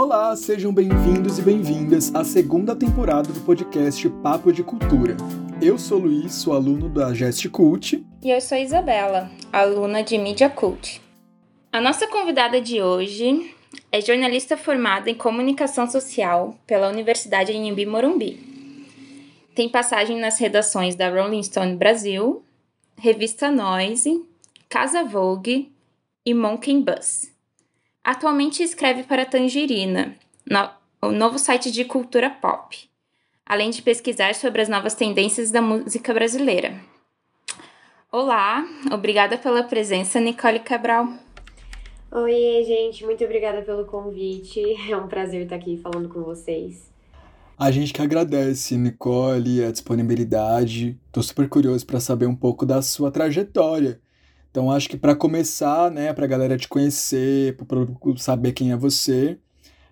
Olá, sejam bem-vindos e bem-vindas à segunda temporada do podcast Papo de Cultura. Eu sou Luiz, sou aluno da Gest Cult. E eu sou Isabela, aluna de Media Cult. A nossa convidada de hoje é jornalista formada em comunicação social pela Universidade Anhembi Morumbi. Tem passagem nas redações da Rolling Stone Brasil, Revista Noise, Casa Vogue e Monkey Bus. Atualmente escreve para Tangerina, no, o novo site de cultura pop, além de pesquisar sobre as novas tendências da música brasileira. Olá, obrigada pela presença, Nicole Cabral. Oi, gente, muito obrigada pelo convite. É um prazer estar aqui falando com vocês. A gente que agradece, Nicole, a disponibilidade. Tô super curioso para saber um pouco da sua trajetória então acho que para começar, né, para a galera te conhecer, para saber quem é você,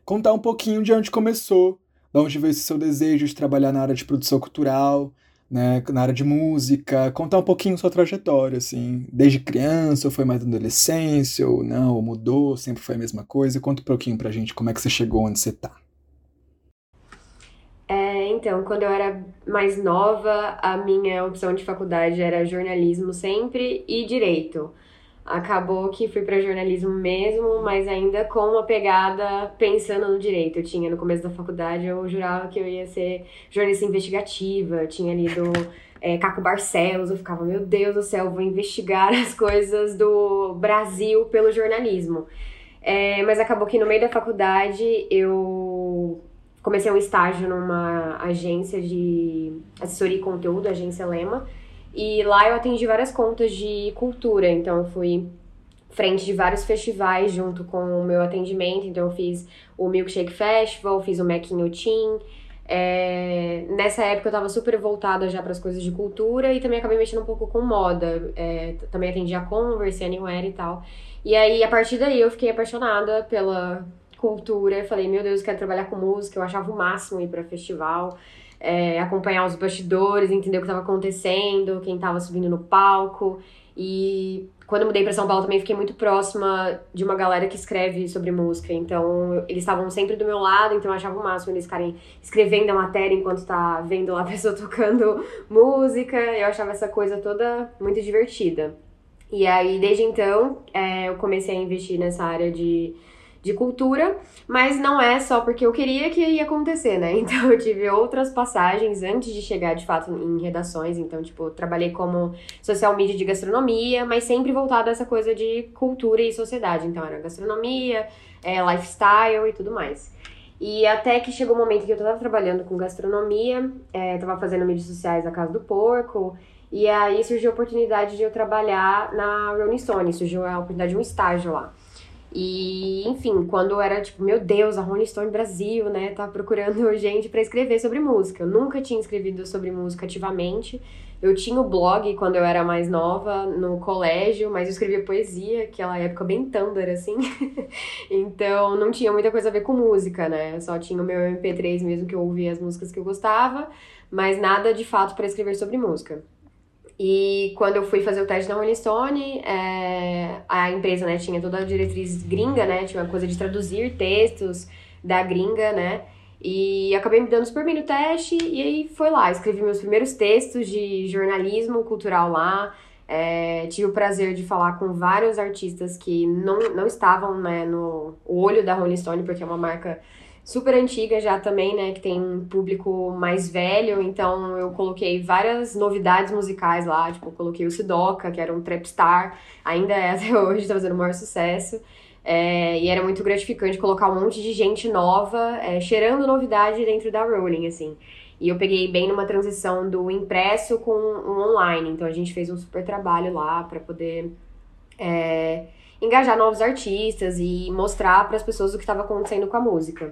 contar um pouquinho de onde começou, de onde veio esse seu desejo de trabalhar na área de produção cultural, né, na área de música, contar um pouquinho sua trajetória, assim, desde criança, ou foi mais adolescência, ou não, ou mudou, sempre foi a mesma coisa. Conta um pouquinho pra gente como é que você chegou onde você tá. Então, quando eu era mais nova, a minha opção de faculdade era jornalismo sempre e direito. Acabou que fui para jornalismo mesmo, mas ainda com uma pegada pensando no direito. Eu tinha no começo da faculdade, eu jurava que eu ia ser jornalista investigativa. Eu tinha lido é, Caco Barcelos, eu ficava, meu Deus do céu, vou investigar as coisas do Brasil pelo jornalismo. É, mas acabou que no meio da faculdade eu comecei um estágio numa agência de assessoria e conteúdo, agência Lema, e lá eu atendi várias contas de cultura, então eu fui frente de vários festivais junto com o meu atendimento, então eu fiz o Milkshake Festival, fiz o Mac in Team, é, nessa época eu estava super voltada já para as coisas de cultura e também acabei mexendo um pouco com moda. É, também atendi a Converse, Anywhere e tal. E aí, a partir daí, eu fiquei apaixonada pela cultura. Eu falei, meu Deus, eu quero trabalhar com música. Eu achava o máximo ir para festival, é, acompanhar os bastidores, entender o que estava acontecendo, quem estava subindo no palco. E quando eu mudei para São Paulo também fiquei muito próxima de uma galera que escreve sobre música. Então, eles estavam sempre do meu lado, então eu achava o máximo eles ficarem escrevendo a matéria enquanto tá vendo lá a pessoa tocando música. Eu achava essa coisa toda muito divertida. E aí, desde então, é, eu comecei a investir nessa área de de cultura, mas não é só porque eu queria que ia acontecer, né? Então eu tive outras passagens antes de chegar de fato em redações, então tipo, trabalhei como social media de gastronomia, mas sempre voltado a essa coisa de cultura e sociedade, então era gastronomia, é, lifestyle e tudo mais. E até que chegou o um momento que eu tava trabalhando com gastronomia, é, tava fazendo mídias sociais na Casa do Porco, e aí surgiu a oportunidade de eu trabalhar na Rolling Stone, surgiu a oportunidade de um estágio lá. E, enfim, quando era tipo, meu Deus, a Rolling Stone Brasil, né, tá procurando gente para escrever sobre música. Eu nunca tinha escrevido sobre música ativamente. Eu tinha o blog quando eu era mais nova, no colégio, mas eu escrevia poesia, aquela época bem Tumblr, assim. então não tinha muita coisa a ver com música, né? Só tinha o meu MP3 mesmo que eu ouvia as músicas que eu gostava, mas nada de fato para escrever sobre música. E quando eu fui fazer o teste na Rolling Stone, é, a empresa, né, tinha toda a diretriz gringa, né, tinha uma coisa de traduzir textos da gringa, né, e acabei me dando super bem no teste e aí foi lá, escrevi meus primeiros textos de jornalismo cultural lá, é, tive o prazer de falar com vários artistas que não, não estavam né, no olho da Rolling Stone, porque é uma marca super antiga já também, né? Que tem um público mais velho, então eu coloquei várias novidades musicais lá, tipo, coloquei o Sidoca, que era um trapstar, ainda é até hoje, tá fazendo o maior sucesso. É, e era muito gratificante colocar um monte de gente nova, é, cheirando novidade dentro da Rolling, assim. E eu peguei bem numa transição do impresso com o online, então a gente fez um super trabalho lá para poder é, engajar novos artistas e mostrar para as pessoas o que estava acontecendo com a música.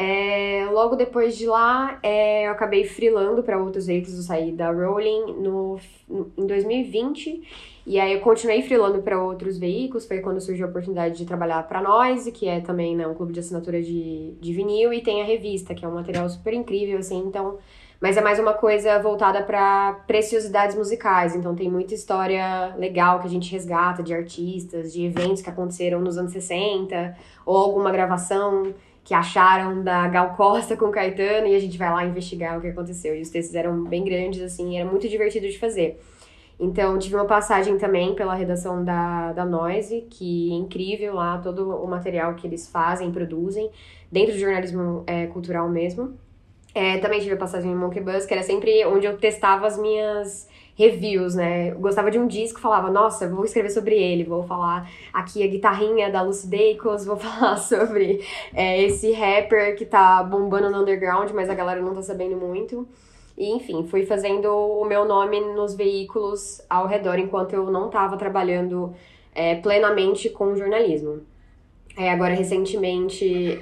É, logo depois de lá, é, eu acabei freelando para outros veículos, eu saí da Rolling no, no, em 2020, e aí eu continuei freelando para outros veículos, foi quando surgiu a oportunidade de trabalhar para Noise, que é também né, um clube de assinatura de, de vinil, e tem a revista, que é um material super incrível, assim, então mas é mais uma coisa voltada para preciosidades musicais. Então tem muita história legal que a gente resgata de artistas, de eventos que aconteceram nos anos 60, ou alguma gravação que acharam da Gal Costa com Caetano e a gente vai lá investigar o que aconteceu. E os textos eram bem grandes, assim, era muito divertido de fazer. Então, tive uma passagem também pela redação da, da Noise, que é incrível lá, todo o material que eles fazem, produzem, dentro do jornalismo é, cultural mesmo. É, também tive passagem em Monkey Bus, que era sempre onde eu testava as minhas reviews, né? Eu gostava de um disco, falava, nossa, vou escrever sobre ele, vou falar aqui a guitarrinha da Lucy Dacus, vou falar sobre é, esse rapper que tá bombando no underground, mas a galera não tá sabendo muito. E, enfim, fui fazendo o meu nome nos veículos ao redor enquanto eu não estava trabalhando é, plenamente com jornalismo. É, agora, recentemente,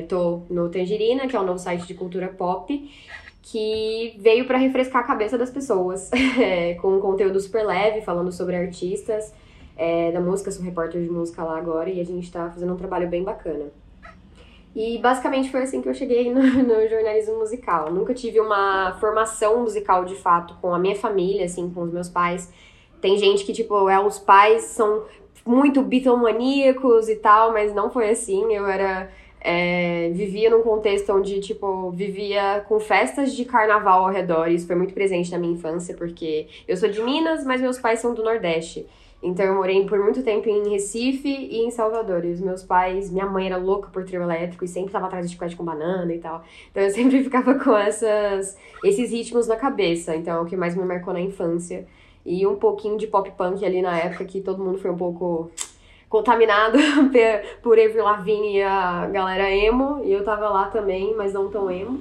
estou é, no Tangerina, que é o novo site de cultura pop, que veio para refrescar a cabeça das pessoas, é, com um conteúdo super leve, falando sobre artistas é, da música, sou repórter de música lá agora, e a gente está fazendo um trabalho bem bacana. E basicamente foi assim que eu cheguei no, no, jornalismo musical. Nunca tive uma formação musical de fato com a minha família, assim, com os meus pais. Tem gente que, tipo, é, os pais são muito bitomaníacos e tal, mas não foi assim. Eu era é, vivia num contexto onde, tipo, vivia com festas de carnaval ao redor. Isso foi muito presente na minha infância, porque eu sou de Minas, mas meus pais são do Nordeste. Então eu morei por muito tempo em Recife e em Salvador. E os meus pais, minha mãe era louca por trio elétrico e sempre estava atrás de chiclete com banana e tal. Então eu sempre ficava com essas, esses ritmos na cabeça. Então é o que mais me marcou na infância. E um pouquinho de pop punk ali na época que todo mundo foi um pouco contaminado por Avril Lavigne e a galera emo, e eu tava lá também, mas não tão emo,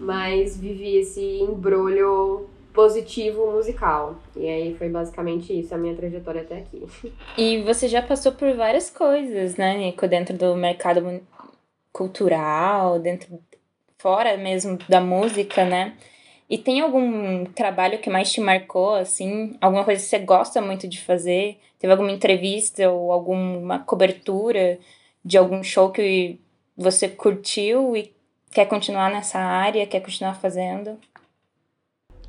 mas vivi esse embrulho positivo musical. E aí foi basicamente isso, a minha trajetória até aqui. E você já passou por várias coisas, né, Nico, dentro do mercado cultural, dentro fora mesmo da música, né? E tem algum trabalho que mais te marcou, assim? Alguma coisa que você gosta muito de fazer? Teve alguma entrevista ou alguma cobertura de algum show que você curtiu e quer continuar nessa área, quer continuar fazendo?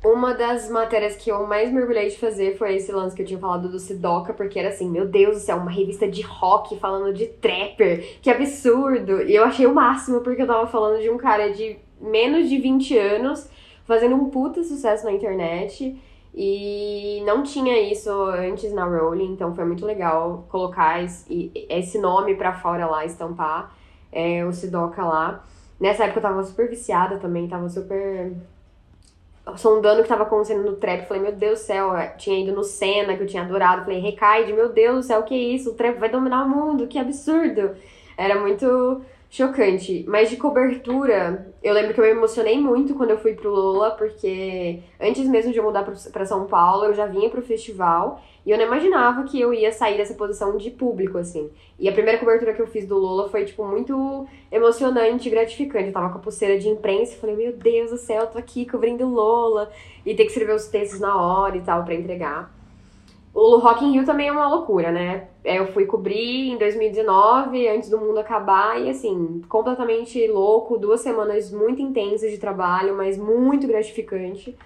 Uma das matérias que eu mais mergulhei de fazer foi esse lance que eu tinha falado do Sidoca, porque era assim, meu Deus do céu, uma revista de rock falando de trapper, que absurdo! E eu achei o máximo, porque eu tava falando de um cara de menos de 20 anos fazendo um puta sucesso na internet. E não tinha isso antes na Rolling, então foi muito legal colocar esse, esse nome pra fora lá, estampar é, o Sidoca lá. Nessa época eu tava super viciada também, tava super sondando o que tava acontecendo no trap. Falei, meu Deus do céu, eu tinha ido no Senna, que eu tinha adorado. Falei, Recaide, meu Deus do céu, o que é isso? O trap vai dominar o mundo, que absurdo. Era muito chocante. Mas de cobertura, eu lembro que eu me emocionei muito quando eu fui pro Lola, porque antes mesmo de eu mudar para São Paulo, eu já vinha pro festival e eu não imaginava que eu ia sair dessa posição de público, assim. E a primeira cobertura que eu fiz do Lola foi, tipo, muito emocionante e gratificante. Eu tava com a pulseira de imprensa e falei, meu Deus do céu, eu tô aqui cobrindo Lola. E ter que escrever os textos na hora e tal para entregar. O Rock in Rio também é uma loucura, né? É, eu fui cobrir em 2019, antes do mundo acabar, e assim, completamente louco, duas semanas muito intensas de trabalho, mas muito gratificante.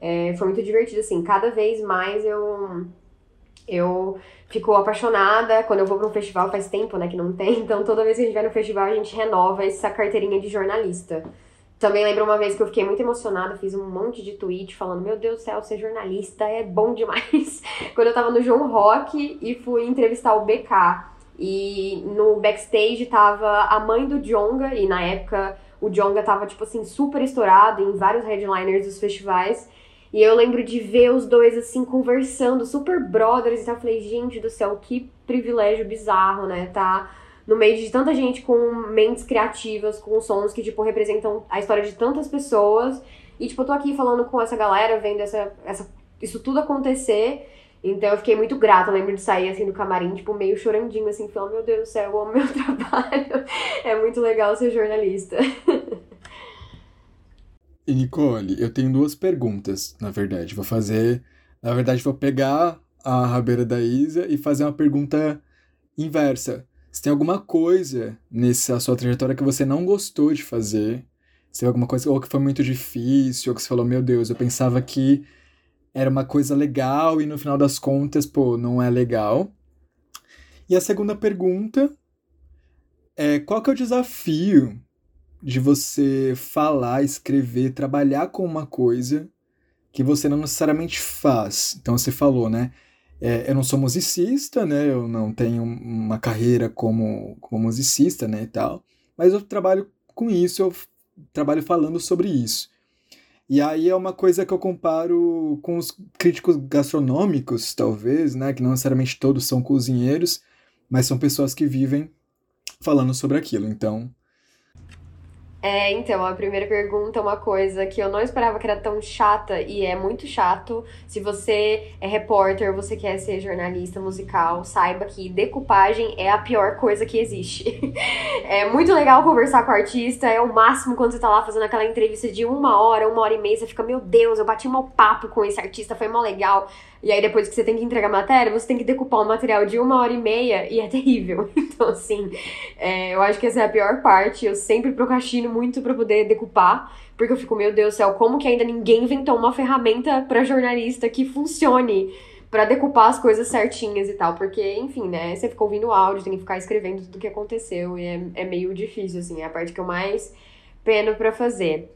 É, foi muito divertido, assim, cada vez mais eu eu fico apaixonada quando eu vou para um festival, faz tempo, né, que não tem, então toda vez que a gente vai no festival a gente renova essa carteirinha de jornalista. Também lembro uma vez que eu fiquei muito emocionada, fiz um monte de tweet falando: Meu Deus do céu, ser jornalista é bom demais. Quando eu tava no João Rock e fui entrevistar o BK. E no backstage tava a mãe do Jonga, e na época o Jonga tava, tipo assim, super estourado em vários headliners dos festivais. E eu lembro de ver os dois, assim, conversando, super brothers. E então eu falei, gente do céu, que privilégio bizarro, né? Tá no meio de tanta gente com mentes criativas, com sons que, tipo, representam a história de tantas pessoas. E, tipo, eu tô aqui falando com essa galera, vendo essa, essa, isso tudo acontecer. Então eu fiquei muito grata. Eu lembro de sair, assim, do camarim, tipo, meio chorandinho, assim, falando, meu Deus do céu, eu amo meu trabalho. é muito legal ser jornalista. E Nicole, eu tenho duas perguntas, na verdade. Vou fazer. Na verdade, vou pegar a rabeira da Isa e fazer uma pergunta inversa. Se tem alguma coisa nessa sua trajetória que você não gostou de fazer, se tem alguma coisa ou que foi muito difícil, ou que você falou, meu Deus, eu pensava que era uma coisa legal e no final das contas, pô, não é legal. E a segunda pergunta é qual que é o desafio de você falar, escrever, trabalhar com uma coisa que você não necessariamente faz. Então você falou, né? É, eu não sou musicista, né? Eu não tenho uma carreira como, como musicista, né? E tal. Mas eu trabalho com isso, eu trabalho falando sobre isso. E aí é uma coisa que eu comparo com os críticos gastronômicos, talvez, né? Que não necessariamente todos são cozinheiros, mas são pessoas que vivem falando sobre aquilo. Então, é, então, a primeira pergunta é uma coisa que eu não esperava que era tão chata e é muito chato. Se você é repórter, você quer ser jornalista musical, saiba que decupagem é a pior coisa que existe. é muito legal conversar com o artista, é o máximo quando você tá lá fazendo aquela entrevista de uma hora, uma hora e meia, você fica, meu Deus, eu bati um papo com esse artista, foi mó legal. E aí, depois que você tem que entregar matéria, você tem que decupar um material de uma hora e meia e é terrível. Então, assim, é, eu acho que essa é a pior parte. Eu sempre procrastino muito para poder decupar, porque eu fico, meu Deus do céu, como que ainda ninguém inventou uma ferramenta para jornalista que funcione para decupar as coisas certinhas e tal? Porque, enfim, né? Você fica ouvindo o áudio, tem que ficar escrevendo tudo o que aconteceu e é, é meio difícil, assim. É a parte que eu mais peno para fazer.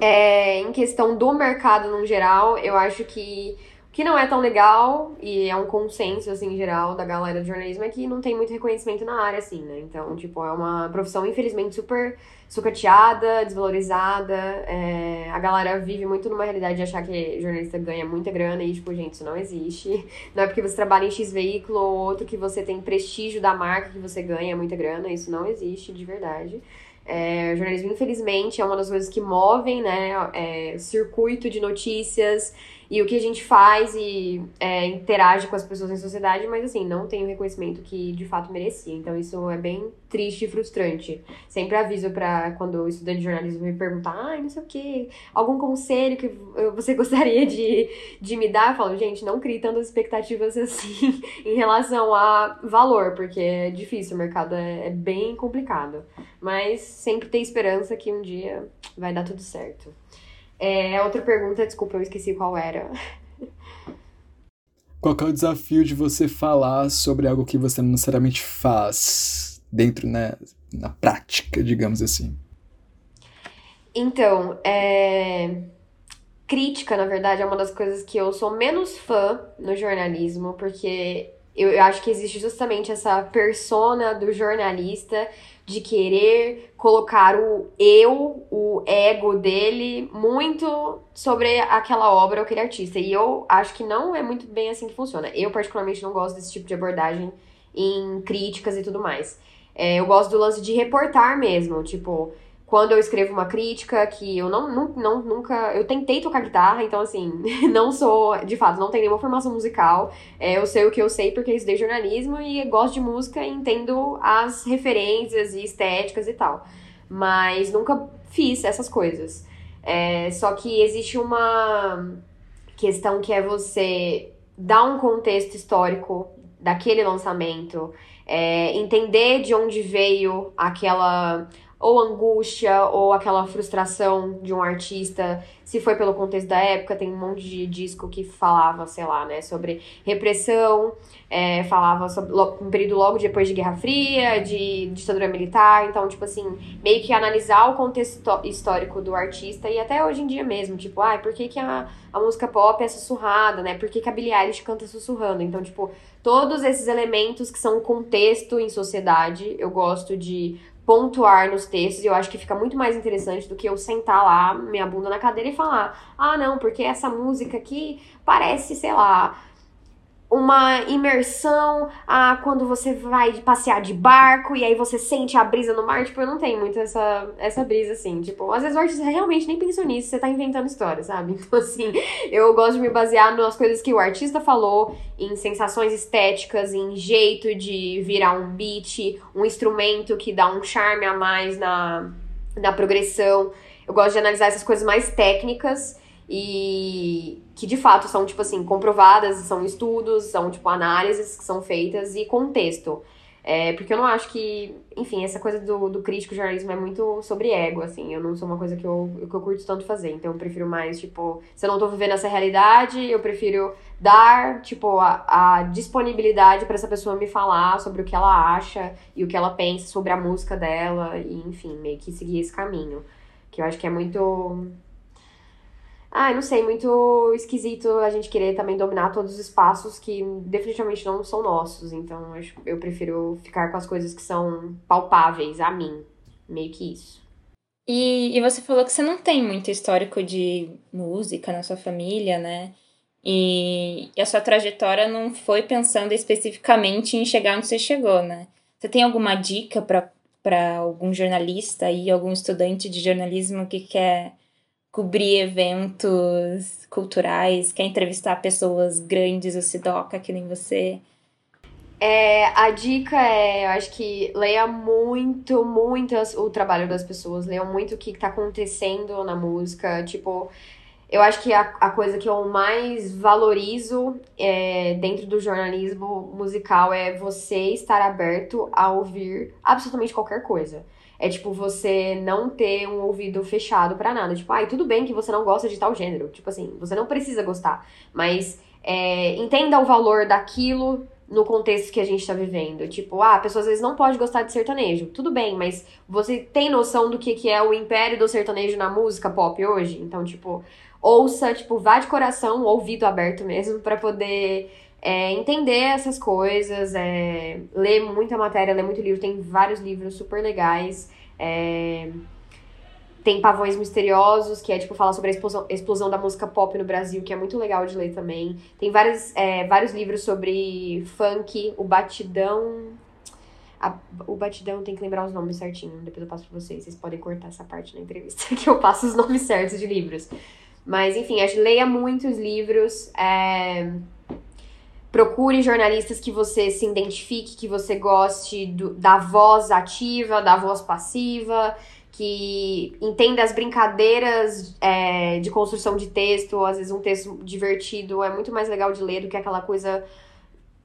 É, em questão do mercado no geral, eu acho que que não é tão legal, e é um consenso, assim, geral, da galera de jornalismo, é que não tem muito reconhecimento na área, assim, né? Então, tipo, é uma profissão, infelizmente, super sucateada, desvalorizada. É... A galera vive muito numa realidade de achar que jornalista ganha muita grana e, tipo, gente, isso não existe. Não é porque você trabalha em X veículo ou outro que você tem prestígio da marca que você ganha muita grana. Isso não existe, de verdade. É, o jornalismo, infelizmente, é uma das coisas que movem, né? É, circuito de notícias e o que a gente faz e é, interage com as pessoas em sociedade, mas assim, não tem o reconhecimento que de fato merecia. Então isso é bem triste e frustrante. Sempre aviso para quando o estudante de jornalismo me perguntar, ai, não sei o que, algum conselho que você gostaria de, de me dar, eu falo, gente, não crie tantas expectativas assim em relação a valor, porque é difícil, o mercado é, é bem complicado. Mas sempre tem esperança que um dia vai dar tudo certo. É, outra pergunta, desculpa, eu esqueci qual era. Qual é o desafio de você falar sobre algo que você não necessariamente faz dentro, né, na prática, digamos assim? Então, é... crítica, na verdade, é uma das coisas que eu sou menos fã no jornalismo, porque eu acho que existe justamente essa persona do jornalista de querer colocar o eu, o ego dele, muito sobre aquela obra ou aquele artista. E eu acho que não é muito bem assim que funciona. Eu, particularmente, não gosto desse tipo de abordagem em críticas e tudo mais. É, eu gosto do lance de reportar mesmo, tipo, quando eu escrevo uma crítica, que eu não, não, não, nunca. Eu tentei tocar guitarra, então assim, não sou, de fato, não tenho nenhuma formação musical. É, eu sei o que eu sei porque eu estudei jornalismo e gosto de música e entendo as referências e estéticas e tal. Mas nunca fiz essas coisas. É, só que existe uma questão que é você dar um contexto histórico daquele lançamento, é, entender de onde veio aquela ou angústia ou aquela frustração de um artista, se foi pelo contexto da época, tem um monte de disco que falava, sei lá, né, sobre repressão, é, falava sobre um período logo depois de Guerra Fria, de ditadura militar, então, tipo assim, meio que analisar o contexto histórico do artista e até hoje em dia mesmo, tipo, ai, por que, que a, a música pop é sussurrada, né, por que, que a Billie Eilish canta sussurrando, então, tipo, todos esses elementos que são contexto em sociedade, eu gosto de pontuar nos textos, e eu acho que fica muito mais interessante do que eu sentar lá, minha bunda na cadeira e falar: ah, não, porque essa música aqui parece, sei lá, uma imersão a quando você vai passear de barco e aí você sente a brisa no mar. Tipo, eu não tenho muito essa, essa brisa assim. Tipo, às vezes o artista realmente nem pensou nisso, você tá inventando história, sabe? Então, assim, eu gosto de me basear nas coisas que o artista falou, em sensações estéticas, em jeito de virar um beat, um instrumento que dá um charme a mais na, na progressão. Eu gosto de analisar essas coisas mais técnicas e que de fato são, tipo assim, comprovadas, são estudos, são, tipo, análises que são feitas e contexto. É, porque eu não acho que, enfim, essa coisa do, do crítico jornalismo é muito sobre ego, assim. Eu não sou uma coisa que eu, que eu curto tanto fazer. Então eu prefiro mais, tipo, se eu não tô vivendo essa realidade, eu prefiro dar, tipo, a, a disponibilidade para essa pessoa me falar sobre o que ela acha e o que ela pensa sobre a música dela. E, enfim, meio que seguir esse caminho. Que eu acho que é muito ah, não sei, muito esquisito a gente querer também dominar todos os espaços que definitivamente não são nossos. Então, eu prefiro ficar com as coisas que são palpáveis a mim. Meio que isso. E, e você falou que você não tem muito histórico de música na sua família, né? E, e a sua trajetória não foi pensando especificamente em chegar onde você chegou, né? Você tem alguma dica para algum jornalista e algum estudante de jornalismo que quer cobrir eventos culturais, quer entrevistar pessoas grandes, o Sidoca, que nem você. É, a dica é, eu acho que leia muito, muito o trabalho das pessoas, leia muito o que está acontecendo na música, tipo, eu acho que a, a coisa que eu mais valorizo é, dentro do jornalismo musical é você estar aberto a ouvir absolutamente qualquer coisa. É tipo você não ter um ouvido fechado para nada. Tipo, ai, tudo bem que você não gosta de tal gênero. Tipo assim, você não precisa gostar. Mas é, entenda o valor daquilo no contexto que a gente tá vivendo. Tipo, ah, a pessoa às vezes não pode gostar de sertanejo. Tudo bem, mas você tem noção do que, que é o império do sertanejo na música pop hoje? Então, tipo, ouça, tipo, vá de coração, ouvido aberto mesmo, para poder é, entender essas coisas, é, ler muita matéria, ler muito livro, tem vários livros super legais. É, tem Pavões Misteriosos, que é tipo falar sobre a explosão, explosão da música pop no Brasil, que é muito legal de ler também. Tem vários, é, vários livros sobre funk, o batidão. A, o batidão tem que lembrar os nomes certinho, depois eu passo pra vocês. Vocês podem cortar essa parte na entrevista, que eu passo os nomes certos de livros. Mas enfim, acho, leia muitos livros. É, Procure jornalistas que você se identifique, que você goste do, da voz ativa, da voz passiva, que entenda as brincadeiras é, de construção de texto. Às vezes, um texto divertido é muito mais legal de ler do que aquela coisa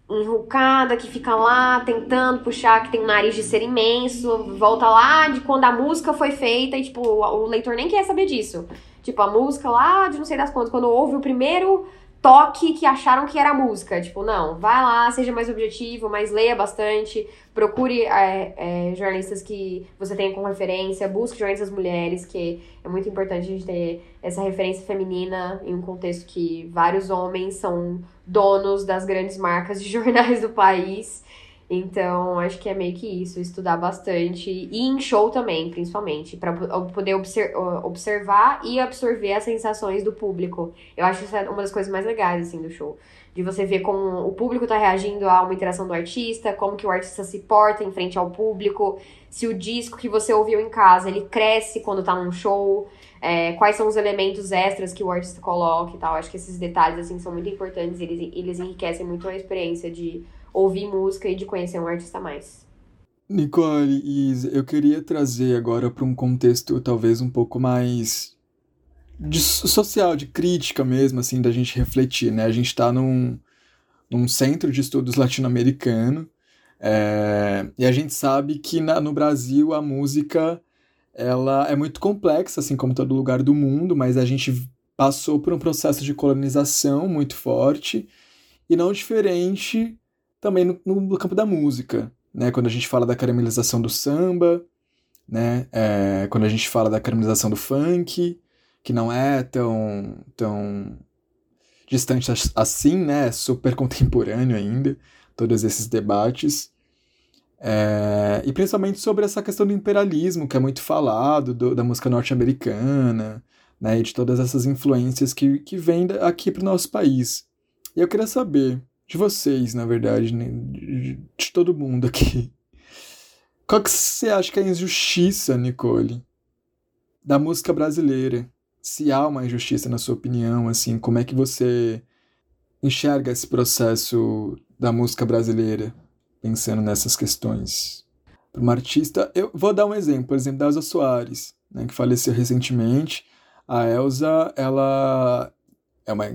enrucada que fica lá tentando puxar, que tem um nariz de ser imenso, volta lá de quando a música foi feita e, tipo, o leitor nem quer saber disso. Tipo, a música lá de não sei das quantas, quando ouve o primeiro toque que acharam que era música. Tipo, não, vai lá, seja mais objetivo, mas leia bastante, procure é, é, jornalistas que você tenha como referência, busque jornalistas mulheres, que é muito importante a gente ter essa referência feminina em um contexto que vários homens são donos das grandes marcas de jornais do país. Então, acho que é meio que isso, estudar bastante. E em show também, principalmente, para poder obser observar e absorver as sensações do público. Eu acho que isso é uma das coisas mais legais, assim, do show. De você ver como o público tá reagindo a uma interação do artista, como que o artista se porta em frente ao público, se o disco que você ouviu em casa, ele cresce quando tá num show, é, quais são os elementos extras que o artista coloca e tal. Acho que esses detalhes, assim, são muito importantes, eles, eles enriquecem muito a experiência de ouvir música e de conhecer um artista mais. Nicole e Isa, eu queria trazer agora para um contexto talvez um pouco mais de social, de crítica mesmo, assim, da gente refletir, né? A gente está num, num centro de estudos latino-americano é, e a gente sabe que na, no Brasil a música ela é muito complexa, assim como todo lugar do mundo, mas a gente passou por um processo de colonização muito forte e não diferente também no, no, campo da música, né? Quando a gente fala da caramelização do samba, né? É, quando a gente fala da caramelização do funk, que não é tão, tão distante assim, né? É super contemporâneo ainda, todos esses debates. É, e principalmente sobre essa questão do imperialismo, que é muito falado, do, da música norte-americana, né, e de todas essas influências que, que vêm aqui para o nosso país. E eu queria saber, de vocês, na verdade, né? de, de todo mundo aqui. Qual que você acha que é a injustiça, Nicole, da música brasileira? Se há uma injustiça na sua opinião, assim, como é que você enxerga esse processo da música brasileira, pensando nessas questões? Para uma artista, eu vou dar um exemplo, por exemplo, da Elza Soares, né, que faleceu recentemente. A Elza, ela é uma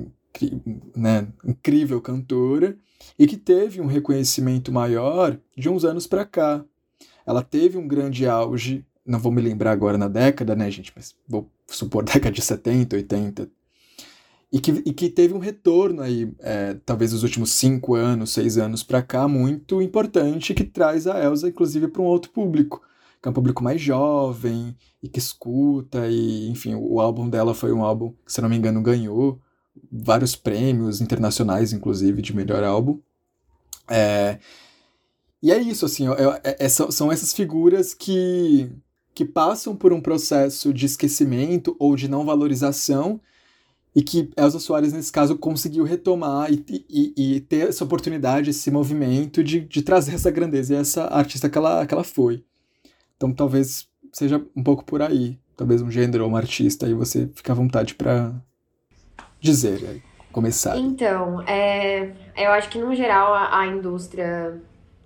né, incrível cantora e que teve um reconhecimento maior de uns anos para cá. Ela teve um grande auge, não vou me lembrar agora na década, né, gente, mas vou supor década de 70, 80, e que, e que teve um retorno aí, é, talvez nos últimos cinco anos, seis anos para cá, muito importante, que traz a Elsa, inclusive, para um outro público, que é um público mais jovem e que escuta, e enfim, o álbum dela foi um álbum que, se não me engano, ganhou vários prêmios internacionais, inclusive, de melhor álbum. É, e é isso, assim, é, é, são essas figuras que, que passam por um processo de esquecimento ou de não valorização e que Elza Soares, nesse caso, conseguiu retomar e, e, e, ter essa oportunidade, esse movimento de, de trazer essa grandeza e essa artista que ela, que ela foi. Então talvez seja um pouco por aí. Talvez um gênero ou uma artista, aí você fica à vontade para dizer, começar. Então, é, eu acho que no geral a, a indústria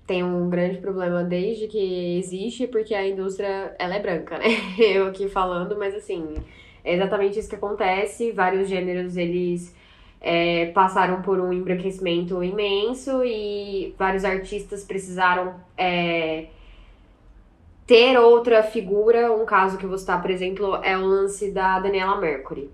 tem um grande problema desde que existe, porque a indústria ela é branca, né? Eu aqui falando, mas assim é exatamente isso que acontece. Vários gêneros eles é, passaram por um embranquecimento imenso e vários artistas precisaram é, ter outra figura. Um caso que eu vou citar, por exemplo, é o lance da Daniela Mercury.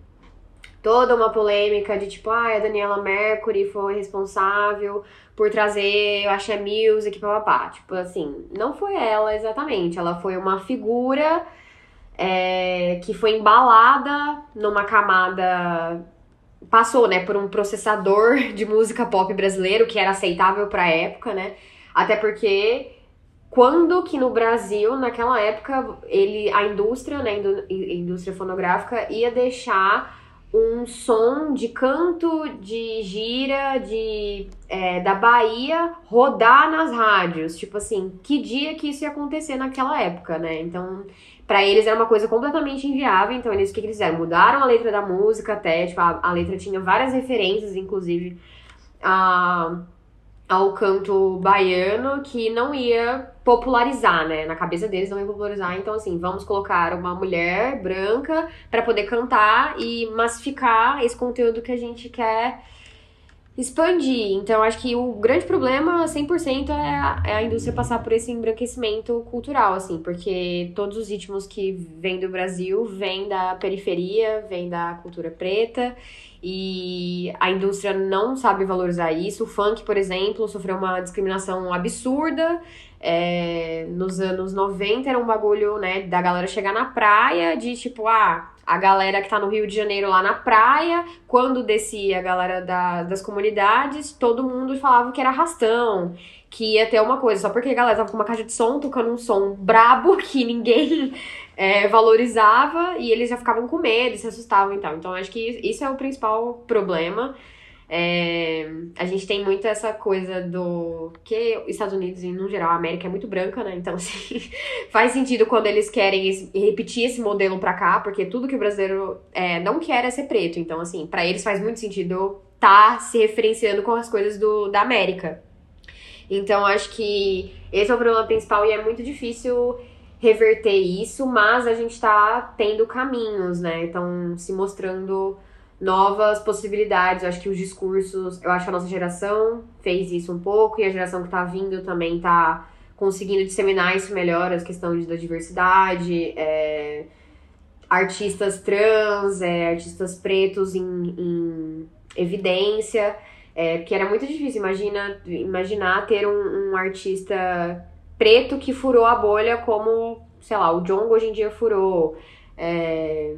Toda uma polêmica de tipo, ah, a Daniela Mercury foi responsável por trazer o Axé Music, papapá. Tipo assim, não foi ela exatamente. Ela foi uma figura é, que foi embalada numa camada. Passou, né, por um processador de música pop brasileiro que era aceitável pra época, né? Até porque quando que no Brasil, naquela época, ele, a indústria, né, a indústria fonográfica ia deixar um som de canto de gira de é, da Bahia rodar nas rádios. Tipo assim, que dia que isso ia acontecer naquela época, né? Então, para eles era uma coisa completamente inviável. Então, eles o que, que eles fizeram? Mudaram a letra da música até, tipo, a, a letra tinha várias referências, inclusive, a, ao canto baiano, que não ia popularizar, né? Na cabeça deles não ia popularizar. Então, assim, vamos colocar uma mulher branca para poder cantar e massificar esse conteúdo que a gente quer expandir. Então, acho que o grande problema, 100%, é a, é a indústria passar por esse embranquecimento cultural, assim, porque todos os ritmos que vêm do Brasil vêm da periferia, vêm da cultura preta, e a indústria não sabe valorizar isso. O funk, por exemplo, sofreu uma discriminação absurda. É, nos anos 90 era um bagulho, né, da galera chegar na praia, de tipo, ah, a galera que tá no Rio de Janeiro lá na praia, quando descia a galera da, das comunidades, todo mundo falava que era arrastão, que ia ter uma coisa, só porque a galera tava com uma caixa de som, tocando um som brabo que ninguém é, valorizava, e eles já ficavam com medo, se assustavam e tal. Então acho que isso é o principal problema. É, a gente tem muito essa coisa do que os Estados Unidos, e no geral, a América é muito branca, né? Então, assim, faz sentido quando eles querem repetir esse modelo pra cá, porque tudo que o brasileiro é, não quer é ser preto. Então, assim, para eles faz muito sentido tá se referenciando com as coisas do, da América. Então, acho que esse é o problema principal e é muito difícil reverter isso, mas a gente tá tendo caminhos, né? Então, se mostrando novas possibilidades. Eu acho que os discursos, eu acho que a nossa geração fez isso um pouco e a geração que tá vindo também tá conseguindo disseminar isso melhor, as questões da diversidade, é, artistas trans, é, artistas pretos em, em evidência, é, porque era muito difícil imagina, imaginar ter um, um artista preto que furou a bolha como, sei lá, o John hoje em dia furou. É,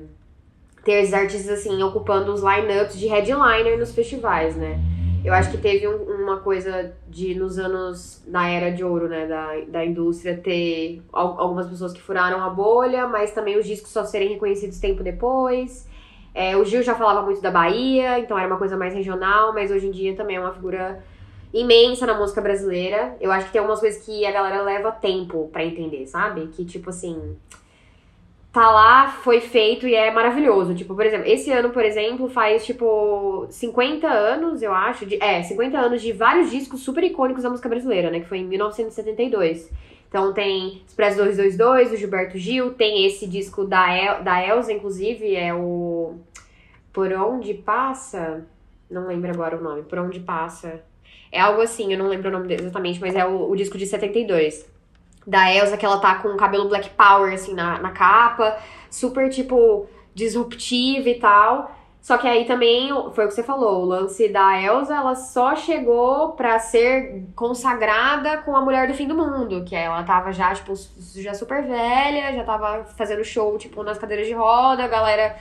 ter esses artistas assim ocupando os lineups de headliner nos festivais, né? Eu acho que teve um, uma coisa de nos anos na era de ouro, né, da, da indústria ter algumas pessoas que furaram a bolha, mas também os discos só serem reconhecidos tempo depois. É, o Gil já falava muito da Bahia, então era uma coisa mais regional, mas hoje em dia também é uma figura imensa na música brasileira. Eu acho que tem algumas coisas que a galera leva tempo para entender, sabe? Que tipo assim, tá lá, foi feito e é maravilhoso. Tipo, por exemplo, esse ano, por exemplo, faz, tipo, 50 anos, eu acho, de, é, 50 anos de vários discos super icônicos da música brasileira, né? Que foi em 1972. Então tem Expresso 222, do Gilberto Gil, tem esse disco da, El, da Elza, inclusive, é o Por Onde Passa... Não lembro agora o nome. Por onde passa. É algo assim, eu não lembro o nome exatamente, mas é o, o disco de 72. Da Elsa, que ela tá com o cabelo Black Power, assim, na, na capa. Super, tipo, disruptiva e tal. Só que aí também foi o que você falou, o lance da Elsa, ela só chegou para ser consagrada com a mulher do fim do mundo, que ela tava já tipo já super velha, já tava fazendo show tipo nas cadeiras de roda, a galera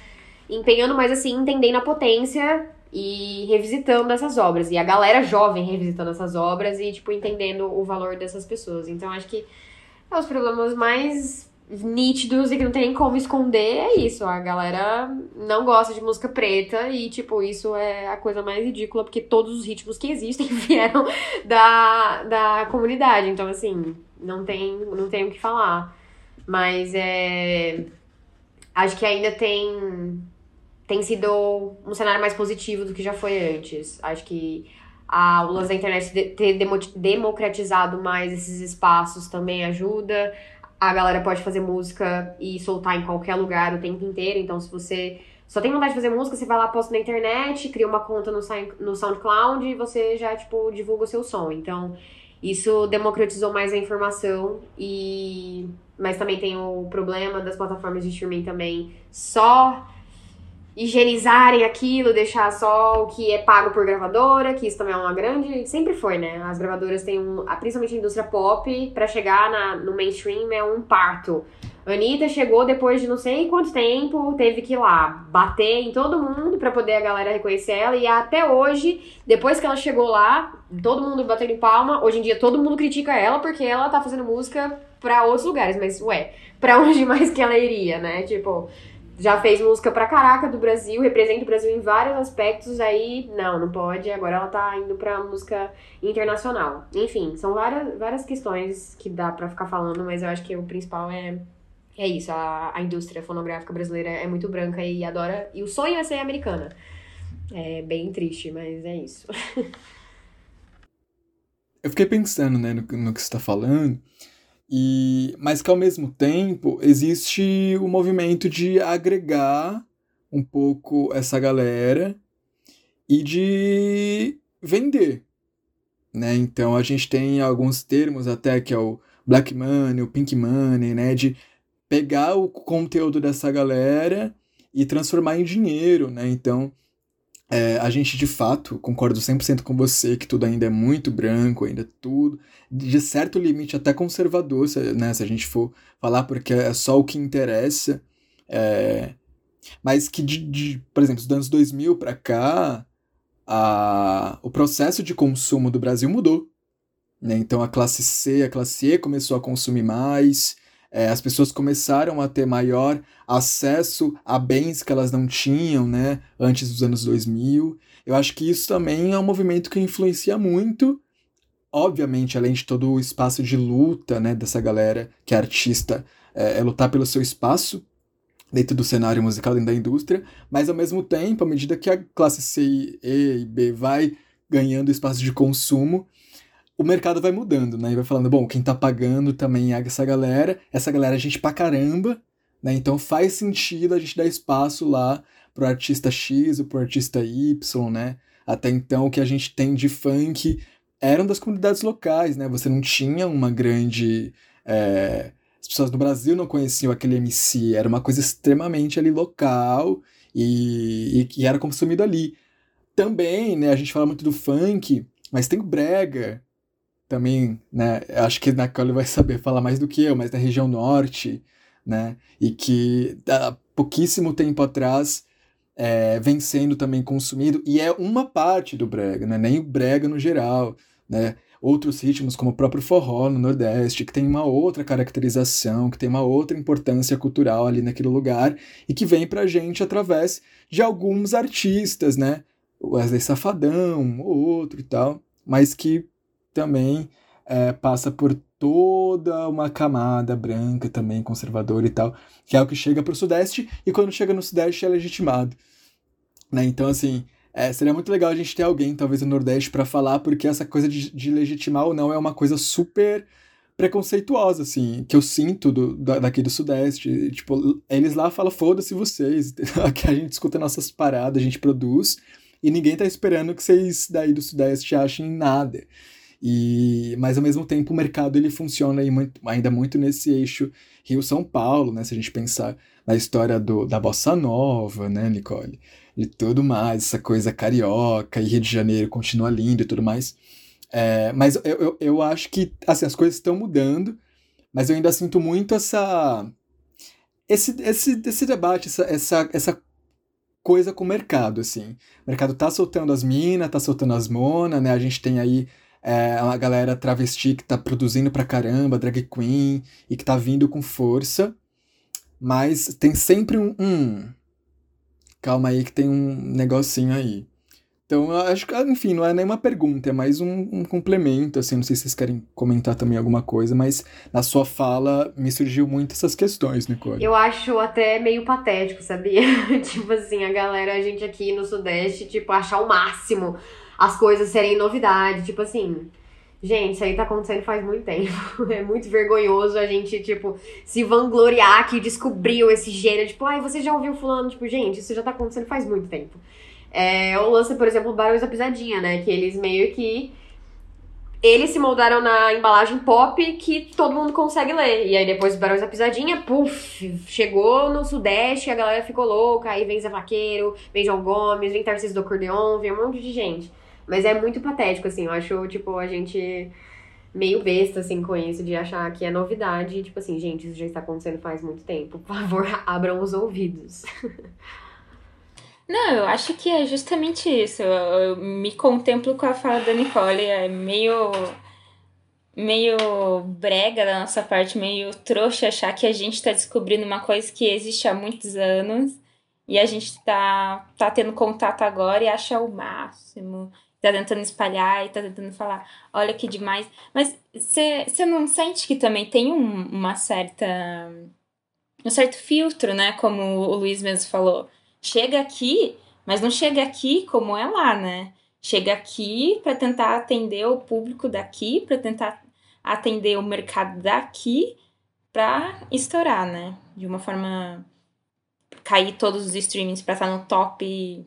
empenhando, mas assim, entendendo a potência e revisitando essas obras. E a galera jovem revisitando essas obras e tipo entendendo o valor dessas pessoas. Então acho que é os problemas mais nítidos e que não tem nem como esconder, é isso. A galera não gosta de música preta e, tipo, isso é a coisa mais ridícula, porque todos os ritmos que existem vieram da, da comunidade. Então, assim, não tem, não tem o que falar. Mas é. Acho que ainda tem. Tem sido um cenário mais positivo do que já foi antes. Acho que a, o lance da internet ter democratizado mais esses espaços também ajuda a galera pode fazer música e soltar em qualquer lugar o tempo inteiro. Então, se você só tem vontade de fazer música, você vai lá, posta na internet, cria uma conta no, no SoundCloud e você já, tipo, divulga o seu som. Então, isso democratizou mais a informação e... Mas também tem o problema das plataformas de streaming também só higienizarem aquilo, deixar só o que é pago por gravadora, que isso também é uma grande. Sempre foi, né? As gravadoras têm um. Principalmente a indústria pop, para chegar na, no mainstream é um parto. Anitta chegou depois de não sei quanto tempo, teve que ir lá bater em todo mundo para poder a galera reconhecer ela. E até hoje, depois que ela chegou lá, todo mundo batendo em palma. Hoje em dia todo mundo critica ela porque ela tá fazendo música para outros lugares. Mas, ué, pra onde mais que ela iria, né? Tipo, já fez música pra caraca do Brasil, representa o Brasil em vários aspectos, aí não, não pode, agora ela tá indo pra música internacional. Enfim, são várias, várias questões que dá pra ficar falando, mas eu acho que o principal é, é isso, a, a indústria fonográfica brasileira é muito branca e adora, e o sonho é ser americana. É bem triste, mas é isso. eu fiquei pensando, né, no, no que você tá falando, e, mas que ao mesmo tempo existe o movimento de agregar um pouco essa galera e de vender. Né? Então a gente tem alguns termos até que é o black money, o pink money, né? De pegar o conteúdo dessa galera e transformar em dinheiro, né? Então é, a gente de fato, concordo 100% com você que tudo ainda é muito branco, ainda tudo, de certo limite até conservador, se, né, se a gente for falar, porque é só o que interessa. É, mas que, de, de, por exemplo, dos anos 2000 para cá, a, o processo de consumo do Brasil mudou. Né? Então a classe C, a classe E começou a consumir mais, é, as pessoas começaram a ter maior acesso a bens que elas não tinham, né, antes dos anos 2000. Eu acho que isso também é um movimento que influencia muito, obviamente, além de todo o espaço de luta, né, dessa galera que é artista, é, é lutar pelo seu espaço dentro do cenário musical, dentro da indústria, mas ao mesmo tempo, à medida que a classe C, E e B vai ganhando espaço de consumo, o mercado vai mudando, né? E vai falando, bom, quem tá pagando também é essa galera, essa galera é gente pra caramba, né? Então faz sentido a gente dar espaço lá pro artista X ou pro artista Y, né? Até então o que a gente tem de funk eram das comunidades locais, né? Você não tinha uma grande. É... As pessoas no Brasil não conheciam aquele MC, era uma coisa extremamente ali local e, e, e era consumido ali. Também, né? A gente fala muito do funk, mas tem o brega, também, né, acho que na Nicole vai saber falar mais do que eu, mas na região norte, né, e que há pouquíssimo tempo atrás é, vem sendo também consumido, e é uma parte do brega, né, nem o brega no geral, né, outros ritmos como o próprio forró no Nordeste, que tem uma outra caracterização, que tem uma outra importância cultural ali naquele lugar, e que vem pra gente através de alguns artistas, né, Wesley Safadão, outro e tal, mas que também é, passa por toda uma camada branca também, conservadora e tal, que é o que chega para o Sudeste, e quando chega no Sudeste é legitimado. Né? Então, assim, é, seria muito legal a gente ter alguém, talvez, no Nordeste, para falar, porque essa coisa de, de, legitimar ou não é uma coisa super preconceituosa, assim, que eu sinto do, da, daqui do Sudeste. Tipo, eles lá falam, foda-se vocês, aqui a gente escuta nossas paradas, a gente produz, e ninguém tá esperando que vocês daí do Sudeste achem nada. E, mas ao mesmo tempo o mercado ele funciona muito, ainda muito nesse eixo Rio-São Paulo, né? Se a gente pensar na história do, da bossa nova, né, Nicole? E tudo mais, essa coisa carioca, e Rio de Janeiro continua lindo e tudo mais. É, mas eu, eu, eu acho que assim, as coisas estão mudando, mas eu ainda sinto muito essa. Esse, esse, esse debate, essa, essa, essa coisa com o mercado, assim. O mercado tá soltando as minas, tá soltando as monas, né? A gente tem aí é, a galera travesti que tá produzindo pra caramba, drag queen, e que tá vindo com força. Mas tem sempre um. Calma aí que tem um negocinho aí. Então, acho que, enfim, não é nenhuma pergunta, é mais um, um, complemento, assim, não sei se vocês querem comentar também alguma coisa, mas na sua fala me surgiu muito essas questões, Nicole. Eu acho até meio patético, sabia? tipo assim, a galera, a gente aqui no Sudeste, tipo, achar o máximo as coisas serem novidade, tipo assim... Gente, isso aí tá acontecendo faz muito tempo. É muito vergonhoso a gente, tipo, se vangloriar que descobriu esse gênero. Tipo, ai, você já ouviu fulano? Tipo, gente, isso já tá acontecendo faz muito tempo. É, o lance, por exemplo, Barões da Pisadinha, né? Que eles meio que. Eles se moldaram na embalagem pop que todo mundo consegue ler. E aí depois Barões da Pisadinha, puf, chegou no Sudeste, a galera ficou louca. Aí vem Zé Vaqueiro, vem João Gomes, vem Tarcísio do Acordeon, vem um monte de gente. Mas é muito patético, assim. Eu acho, tipo, a gente meio besta, assim, com isso, de achar que é novidade. Tipo assim, gente, isso já está acontecendo faz muito tempo. Por favor, abram os ouvidos. Não, eu acho que é justamente isso. Eu, me contemplo com a fala da Nicole. É meio. meio brega da nossa parte, meio trouxa achar que a gente está descobrindo uma coisa que existe há muitos anos e a gente tá, tá tendo contato agora e acha o máximo tá tentando espalhar e tá tentando falar, olha que demais. Mas você não sente que também tem um, uma certa. um certo filtro, né? Como o Luiz mesmo falou. Chega aqui, mas não chega aqui como é lá, né? Chega aqui para tentar atender o público daqui, para tentar atender o mercado daqui, para estourar, né? De uma forma cair todos os streamings para estar no top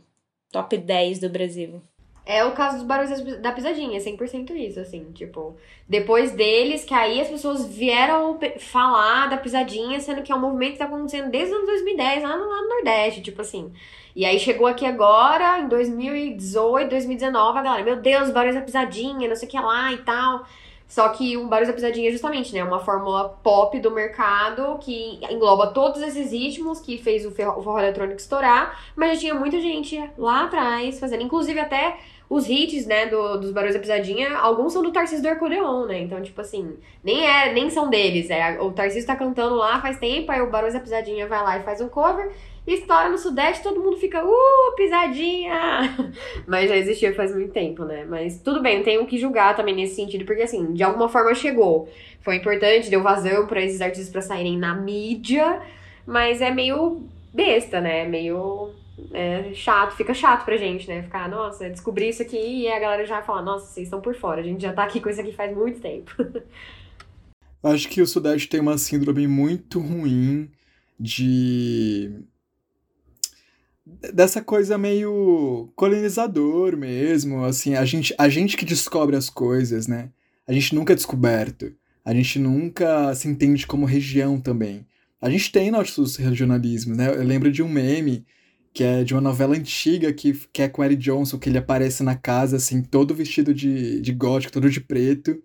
top 10 do Brasil. É o caso dos Barões da Pisadinha, é 100% isso, assim, tipo, depois deles, que aí as pessoas vieram falar da Pisadinha, sendo que é um movimento que tá acontecendo desde os anos 2010, lá no, lá no Nordeste, tipo assim. E aí chegou aqui agora, em 2018, 2019, a galera, meu Deus, Barões da Pisadinha, não sei o que lá e tal. Só que o Barões da Pisadinha é justamente, né, uma fórmula pop do mercado que engloba todos esses ritmos que fez o forró eletrônico estourar, mas já tinha muita gente lá atrás fazendo, inclusive até os hits, né, do, dos Barões da Pisadinha, alguns são do Tarcísio do Arcodeon, né? Então, tipo assim, nem é, nem são deles. É, o Tarcísio tá cantando lá faz tempo, aí o Barões da Pisadinha vai lá e faz um cover. Estoura no Sudeste, todo mundo fica, uh, pisadinha! Mas já existia faz muito tempo, né? Mas tudo bem, não tenho que julgar também nesse sentido, porque assim, de alguma forma chegou. Foi importante, deu vazão para esses artistas pra saírem na mídia, mas é meio besta, né? Meio é chato, fica chato pra gente, né? Ficar, nossa, descobrir isso aqui e a galera já fala, nossa, vocês estão por fora, a gente já tá aqui com isso aqui faz muito tempo. Acho que o Sudeste tem uma síndrome muito ruim de. dessa coisa meio colonizador mesmo, assim, a gente, a gente que descobre as coisas, né? A gente nunca é descoberto. A gente nunca se entende como região também. A gente tem nossos regionalismos, né? Eu lembro de um meme que é de uma novela antiga que, que é com Eric Johnson, que ele aparece na casa, assim, todo vestido de, de gótico, todo de preto.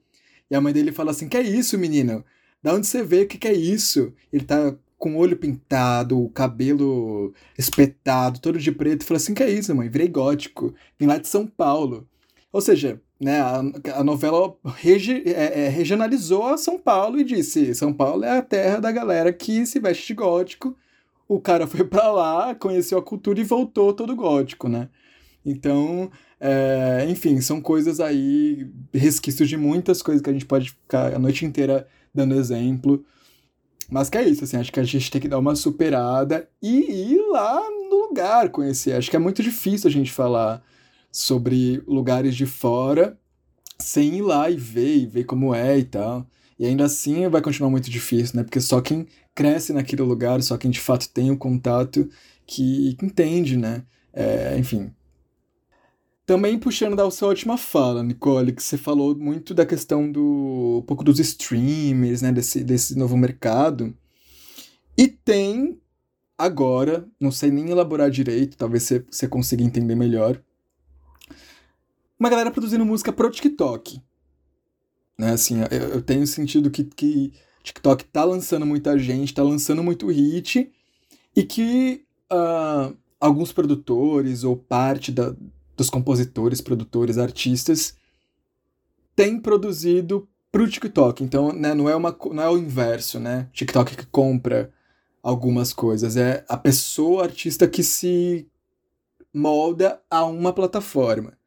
E a mãe dele fala assim: Que é isso, menino? Da onde você vê? O que, que é isso? Ele tá com o olho pintado, o cabelo espetado, todo de preto. Fala assim: Que é isso, mãe? Virei gótico. Vim lá de São Paulo. Ou seja, né, a, a novela regi, é, é, regionalizou São Paulo e disse: São Paulo é a terra da galera que se veste de gótico o cara foi para lá, conheceu a cultura e voltou todo gótico, né? Então, é, enfim, são coisas aí, resquícios de muitas coisas que a gente pode ficar a noite inteira dando exemplo. Mas que é isso, assim, acho que a gente tem que dar uma superada e ir lá no lugar conhecer. Acho que é muito difícil a gente falar sobre lugares de fora sem ir lá e ver, e ver como é e tal. E ainda assim vai continuar muito difícil, né? Porque só quem cresce naquele lugar, só quem de fato tem o contato que, que entende, né? É, enfim. Também puxando da sua última fala, Nicole, que você falou muito da questão do um pouco dos streamers, né, desse, desse novo mercado. E tem agora, não sei nem elaborar direito, talvez você, você consiga entender melhor, uma galera produzindo música pro TikTok. Né, assim, eu, eu tenho sentido que, que TikTok tá lançando muita gente, tá lançando muito hit, e que uh, alguns produtores ou parte da, dos compositores, produtores, artistas têm produzido pro TikTok. Então, né, não é uma não é o inverso, né? TikTok que compra algumas coisas, é a pessoa artista que se molda a uma plataforma.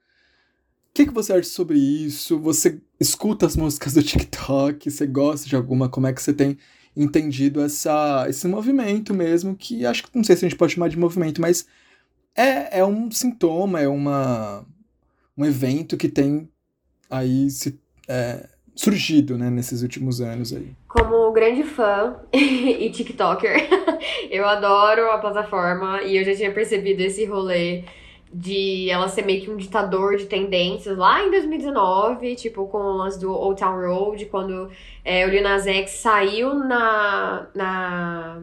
O que, que você acha sobre isso? Você escuta as músicas do TikTok? Você gosta de alguma? Como é que você tem entendido essa, esse movimento mesmo? Que acho que não sei se a gente pode chamar de movimento, mas é, é um sintoma, é uma, um evento que tem aí se, é, surgido né, nesses últimos anos aí. Como grande fã e TikToker, eu adoro a plataforma e eu já tinha percebido esse rolê de ela ser meio que um ditador de tendências lá em 2019, tipo com o lance do Old Town Road, quando é, o Lil Nas X saiu na, na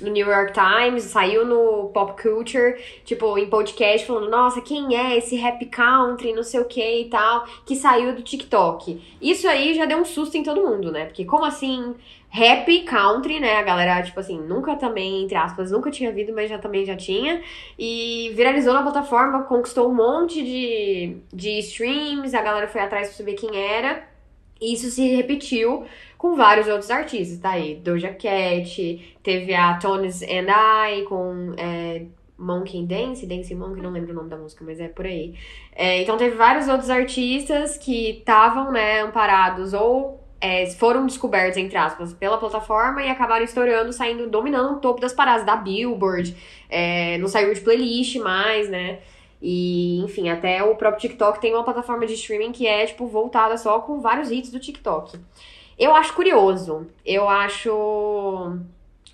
no New York Times, saiu no Pop Culture, tipo, em podcast, falando, nossa, quem é esse rap country, não sei o que e tal, que saiu do TikTok. Isso aí já deu um susto em todo mundo, né? Porque como assim, rap country, né? A galera, tipo assim, nunca também, entre aspas, nunca tinha visto, mas já também já tinha. E viralizou na plataforma, conquistou um monte de, de streams, a galera foi atrás pra saber quem era. Isso se repetiu com vários outros artistas, tá aí. Doja Cat, teve a Tones and I com é, Monkey Dance, Dance Monkey, não lembro o nome da música, mas é por aí. É, então teve vários outros artistas que estavam, né, amparados ou é, foram descobertos, entre aspas, pela plataforma e acabaram estourando, saindo, dominando o topo das paradas da Billboard, é, não saiu de playlist mais, né? E, enfim, até o próprio TikTok tem uma plataforma de streaming que é, tipo, voltada só com vários hits do TikTok. Eu acho curioso. Eu acho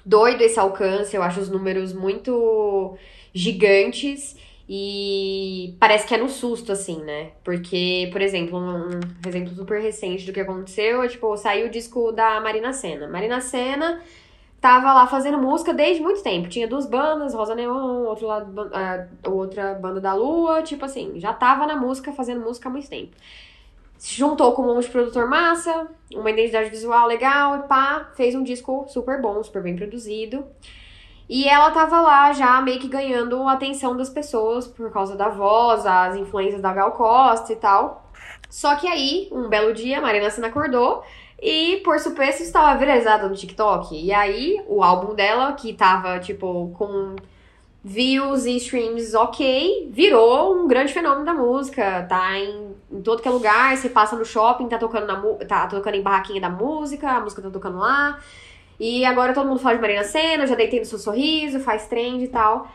doido esse alcance. Eu acho os números muito gigantes. E parece que é no susto, assim, né? Porque, por exemplo, um, exemplo super recente do que aconteceu é, tipo, saiu o disco da Marina Senna. Marina Senna tava lá fazendo música desde muito tempo. Tinha duas bandas, Rosa Neon, outro lado, uh, outra banda da Lua, tipo assim, já tava na música, fazendo música há muito tempo se juntou com um monte de produtor massa, uma identidade visual legal e pá, fez um disco super bom, super bem produzido. E ela tava lá já meio que ganhando a atenção das pessoas por causa da voz, as influências da Gal Costa e tal. Só que aí, um belo dia, a Marina Senna acordou e, por surpresa, estava viralizada no TikTok. E aí, o álbum dela, que tava, tipo, com views e streams ok, virou um grande fenômeno da música, tá em, em todo que é lugar, você passa no shopping, tá tocando, na, tá tocando em barraquinha da música, a música tá tocando lá. E agora todo mundo fala de Marina Senna, já deitei no seu sorriso, faz trend e tal.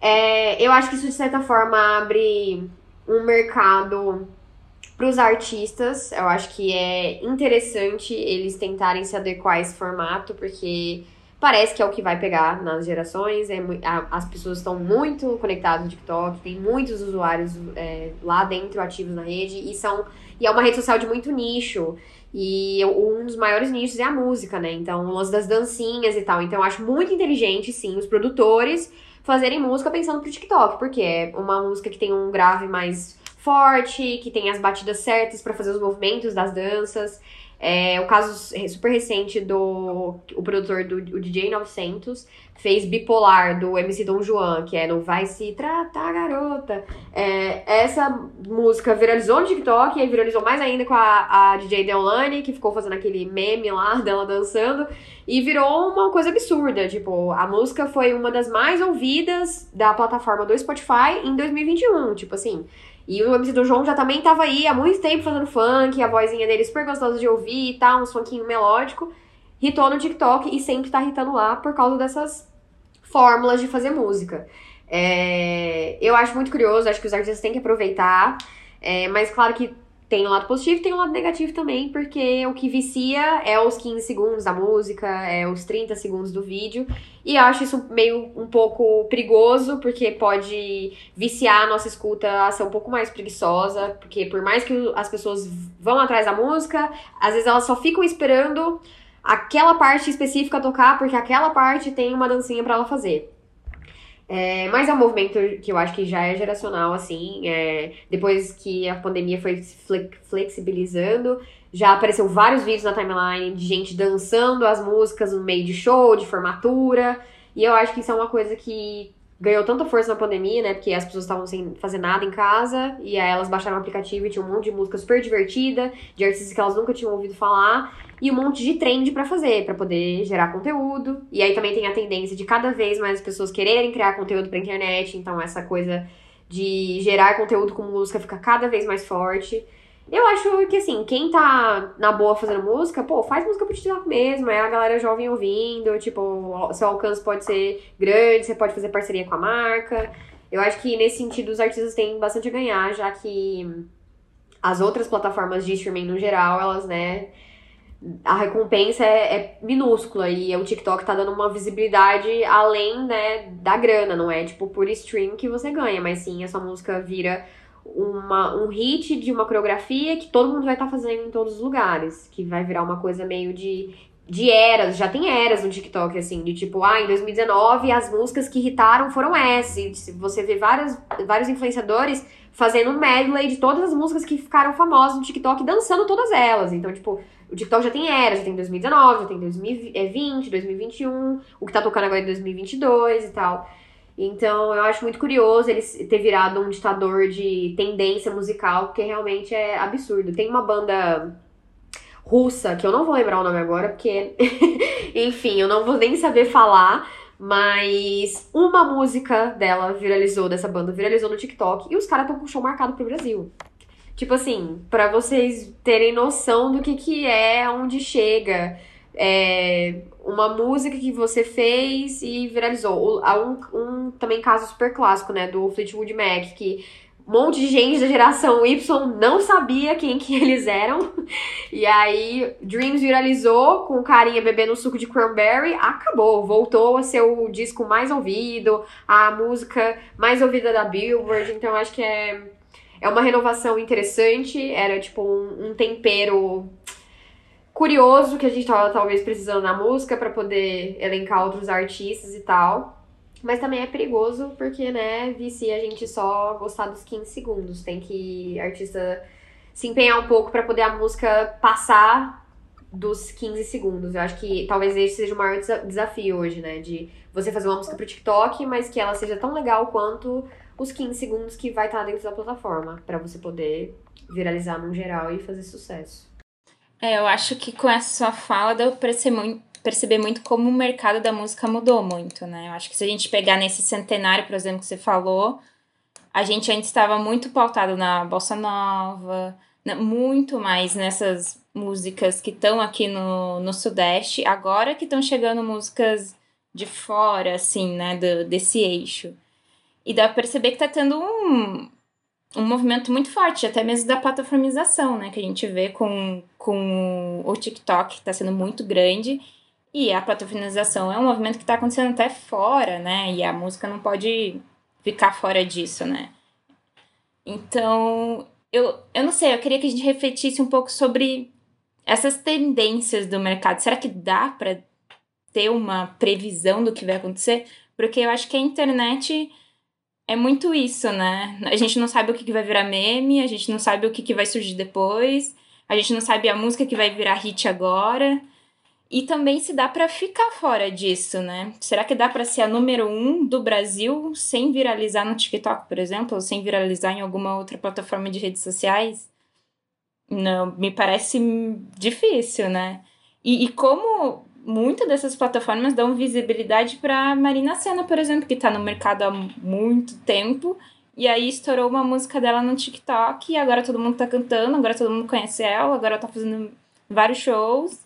É, eu acho que isso, de certa forma, abre um mercado para os artistas. Eu acho que é interessante eles tentarem se adequar a esse formato, porque parece que é o que vai pegar nas gerações. É, as pessoas estão muito conectadas no TikTok, tem muitos usuários é, lá dentro ativos na rede e são e é uma rede social de muito nicho. E um dos maiores nichos é a música, né? Então, o lance das dancinhas e tal. Então, eu acho muito inteligente, sim, os produtores fazerem música pensando pro TikTok, porque é uma música que tem um grave mais forte, que tem as batidas certas para fazer os movimentos das danças. É, o caso super recente do o produtor do o DJ 900 fez Bipolar do MC Dom Juan, que é no Vai Se Tratar Garota. É, essa música viralizou no TikTok e aí viralizou mais ainda com a, a DJ Deolane, que ficou fazendo aquele meme lá dela dançando. E virou uma coisa absurda. Tipo, a música foi uma das mais ouvidas da plataforma do Spotify em 2021. Tipo assim, e o MC do João já também tava aí há muito tempo fazendo funk, a vozinha dele super gostosa de ouvir e tal, um funkinho melódico. Hitou no TikTok e sempre tá hitando lá por causa dessas fórmulas de fazer música. É, eu acho muito curioso, acho que os artistas têm que aproveitar, é, mas claro que tem um lado positivo e tem um lado negativo também, porque o que vicia é os 15 segundos da música, é os 30 segundos do vídeo. E acho isso meio um pouco perigoso, porque pode viciar a nossa escuta a ser um pouco mais preguiçosa, porque por mais que as pessoas vão atrás da música, às vezes elas só ficam esperando aquela parte específica tocar, porque aquela parte tem uma dancinha para ela fazer. É, mas é um movimento que eu acho que já é geracional, assim. É, depois que a pandemia foi flexibilizando, já apareceu vários vídeos na timeline de gente dançando as músicas no meio de show, de formatura. E eu acho que isso é uma coisa que ganhou tanta força na pandemia, né? Porque as pessoas estavam sem fazer nada em casa. E aí elas baixaram o aplicativo e tinha um monte de música super divertida, de artistas que elas nunca tinham ouvido falar e um monte de trend para fazer, para poder gerar conteúdo. E aí também tem a tendência de cada vez mais pessoas quererem criar conteúdo pra internet, então essa coisa de gerar conteúdo com música fica cada vez mais forte. Eu acho que assim, quem tá na boa fazendo música, pô, faz música pro TikTok mesmo, é a galera jovem ouvindo, tipo, seu alcance pode ser grande, você pode fazer parceria com a marca. Eu acho que nesse sentido os artistas têm bastante a ganhar, já que as outras plataformas de streaming no geral, elas, né, a recompensa é, é, minúscula e o TikTok tá dando uma visibilidade além, né, da grana, não é tipo por stream que você ganha, mas sim a sua música vira uma, um hit de uma coreografia que todo mundo vai estar tá fazendo em todos os lugares, que vai virar uma coisa meio de de eras, já tem eras no TikTok, assim, de tipo, ah, em 2019 as músicas que irritaram foram essas. E você vê várias, vários influenciadores fazendo um medley de todas as músicas que ficaram famosas no TikTok, dançando todas elas. Então, tipo, o TikTok já tem era, já tem 2019, já tem 2020, 2021, o que tá tocando agora é 2022 e tal. Então, eu acho muito curioso ele ter virado um ditador de tendência musical, porque realmente é absurdo. Tem uma banda russa, que eu não vou lembrar o nome agora, porque, enfim, eu não vou nem saber falar, mas uma música dela viralizou, dessa banda, viralizou no TikTok, e os caras estão com show marcado pro Brasil. Tipo assim, para vocês terem noção do que, que é, onde chega. É uma música que você fez e viralizou. Há um, um também caso super clássico, né? Do Fleetwood Mac, que um monte de gente da geração Y não sabia quem que eles eram. E aí, Dreams viralizou com carinha bebendo suco de cranberry, acabou. Voltou a ser o disco mais ouvido, a música mais ouvida da Billboard. Então, acho que é é uma renovação interessante, era tipo um, um tempero curioso que a gente tava talvez precisando na música para poder elencar outros artistas e tal. Mas também é perigoso porque, né, vicia a gente só gostar dos 15 segundos. Tem que artista se empenhar um pouco para poder a música passar dos 15 segundos. Eu acho que talvez esse seja o maior desafio hoje, né? De você fazer uma música pro TikTok, mas que ela seja tão legal quanto os 15 segundos que vai estar dentro da plataforma, para você poder viralizar no geral e fazer sucesso. É, eu acho que com essa sua fala deu pra muito, perceber muito como o mercado da música mudou muito, né? Eu acho que se a gente pegar nesse centenário, por exemplo, que você falou, a gente ainda estava muito pautado na bossa nova, muito mais nessas músicas que estão aqui no, no Sudeste, agora que estão chegando músicas de fora, assim, né, do, desse eixo. E dá pra perceber que tá tendo um, um movimento muito forte, até mesmo da plataformização, né? Que a gente vê com, com o TikTok, que tá sendo muito grande. E a plataformização é um movimento que tá acontecendo até fora, né? E a música não pode ficar fora disso, né? Então, eu, eu não sei, eu queria que a gente refletisse um pouco sobre essas tendências do mercado. Será que dá para ter uma previsão do que vai acontecer? Porque eu acho que a internet é muito isso, né? A gente não sabe o que, que vai virar meme, a gente não sabe o que, que vai surgir depois, a gente não sabe a música que vai virar hit agora. E também se dá para ficar fora disso, né? Será que dá para ser a número um do Brasil sem viralizar no TikTok, por exemplo, ou sem viralizar em alguma outra plataforma de redes sociais? Não, me parece difícil, né? E, e como muitas dessas plataformas dão visibilidade para Marina Senna, por exemplo, que está no mercado há muito tempo. E aí estourou uma música dela no TikTok e agora todo mundo tá cantando, agora todo mundo conhece ela, agora ela tá fazendo vários shows.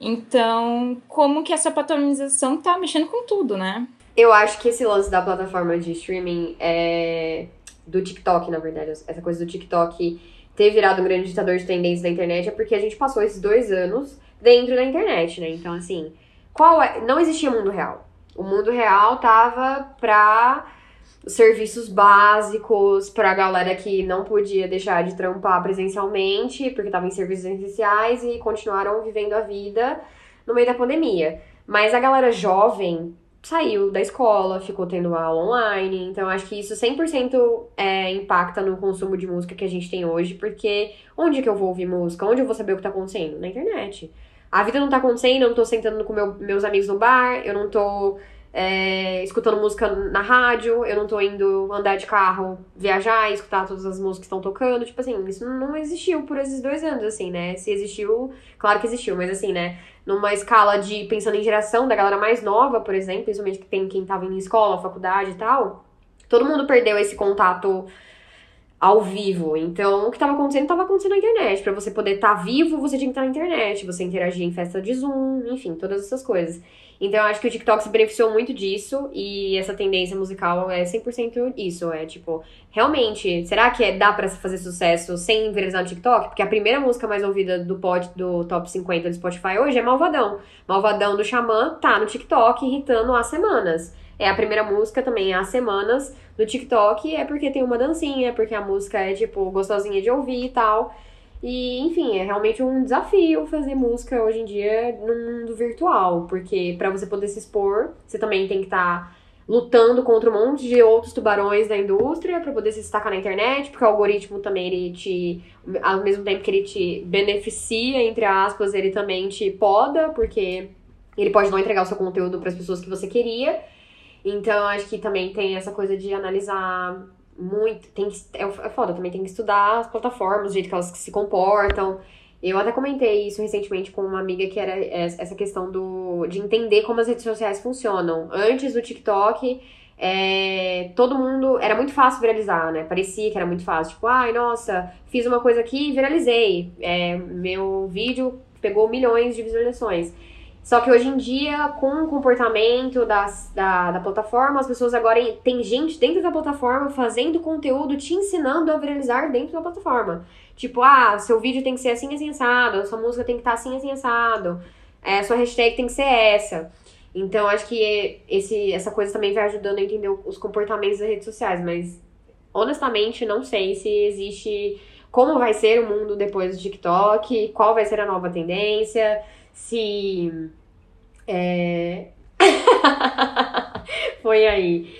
Então, como que essa plataformização tá mexendo com tudo, né? Eu acho que esse lance da plataforma de streaming é do TikTok, na verdade, essa coisa do TikTok ter virado um grande ditador de tendência da internet é porque a gente passou esses dois anos dentro da internet, né? Então, assim, qual é. Não existia mundo real. O mundo real tava pra serviços básicos, pra galera que não podia deixar de trampar presencialmente, porque tava em serviços essenciais e continuaram vivendo a vida no meio da pandemia. Mas a galera jovem saiu da escola, ficou tendo aula online. Então, acho que isso 100% é, impacta no consumo de música que a gente tem hoje, porque onde que eu vou ouvir música? Onde eu vou saber o que tá acontecendo? Na internet. A vida não tá acontecendo, eu não tô sentando com meu, meus amigos no bar, eu não tô é, escutando música na rádio, eu não tô indo andar de carro, viajar escutar todas as músicas que estão tocando. Tipo assim, isso não existiu por esses dois anos, assim, né? Se existiu, claro que existiu, mas assim, né? Numa escala de pensando em geração da galera mais nova, por exemplo, principalmente que tem quem tava em escola, faculdade e tal, todo mundo perdeu esse contato ao vivo. Então, o que estava acontecendo estava acontecendo na internet. Para você poder estar tá vivo, você tinha que estar na internet, você interagir em festa de Zoom, enfim, todas essas coisas. Então, eu acho que o TikTok se beneficiou muito disso e essa tendência musical é 100% isso. É tipo, realmente, será que é, dá para fazer sucesso sem viralizar no TikTok? Porque a primeira música mais ouvida do pod, do top 50 do Spotify hoje é Malvadão. Malvadão do Xamã tá no TikTok irritando há semanas. É a primeira música também há semanas no TikTok, é porque tem uma dancinha, é porque a música é, tipo, gostosinha de ouvir e tal. E, enfim, é realmente um desafio fazer música hoje em dia no mundo virtual, porque para você poder se expor, você também tem que estar tá lutando contra um monte de outros tubarões da indústria para poder se destacar na internet, porque o algoritmo também ele te ao mesmo tempo que ele te beneficia, entre aspas, ele também te poda, porque ele pode não entregar o seu conteúdo para as pessoas que você queria. Então, acho que também tem essa coisa de analisar muito. Tem que, é, é foda, também tem que estudar as plataformas, o jeito que elas se comportam. Eu até comentei isso recentemente com uma amiga que era essa questão do, de entender como as redes sociais funcionam. Antes do TikTok, é, todo mundo. Era muito fácil viralizar, né? Parecia que era muito fácil. Tipo, ai, nossa, fiz uma coisa aqui e viralizei. É, meu vídeo pegou milhões de visualizações. Só que hoje em dia, com o comportamento das, da, da plataforma, as pessoas agora tem gente dentro da plataforma fazendo conteúdo te ensinando a viralizar dentro da plataforma. Tipo, ah, seu vídeo tem que ser assim, assim, assado, sua música tem que estar tá assim, assim, assado, é, sua hashtag tem que ser essa. Então, acho que esse, essa coisa também vai ajudando a entender os comportamentos das redes sociais, mas honestamente não sei se existe como vai ser o mundo depois do TikTok, qual vai ser a nova tendência se. É... Foi aí.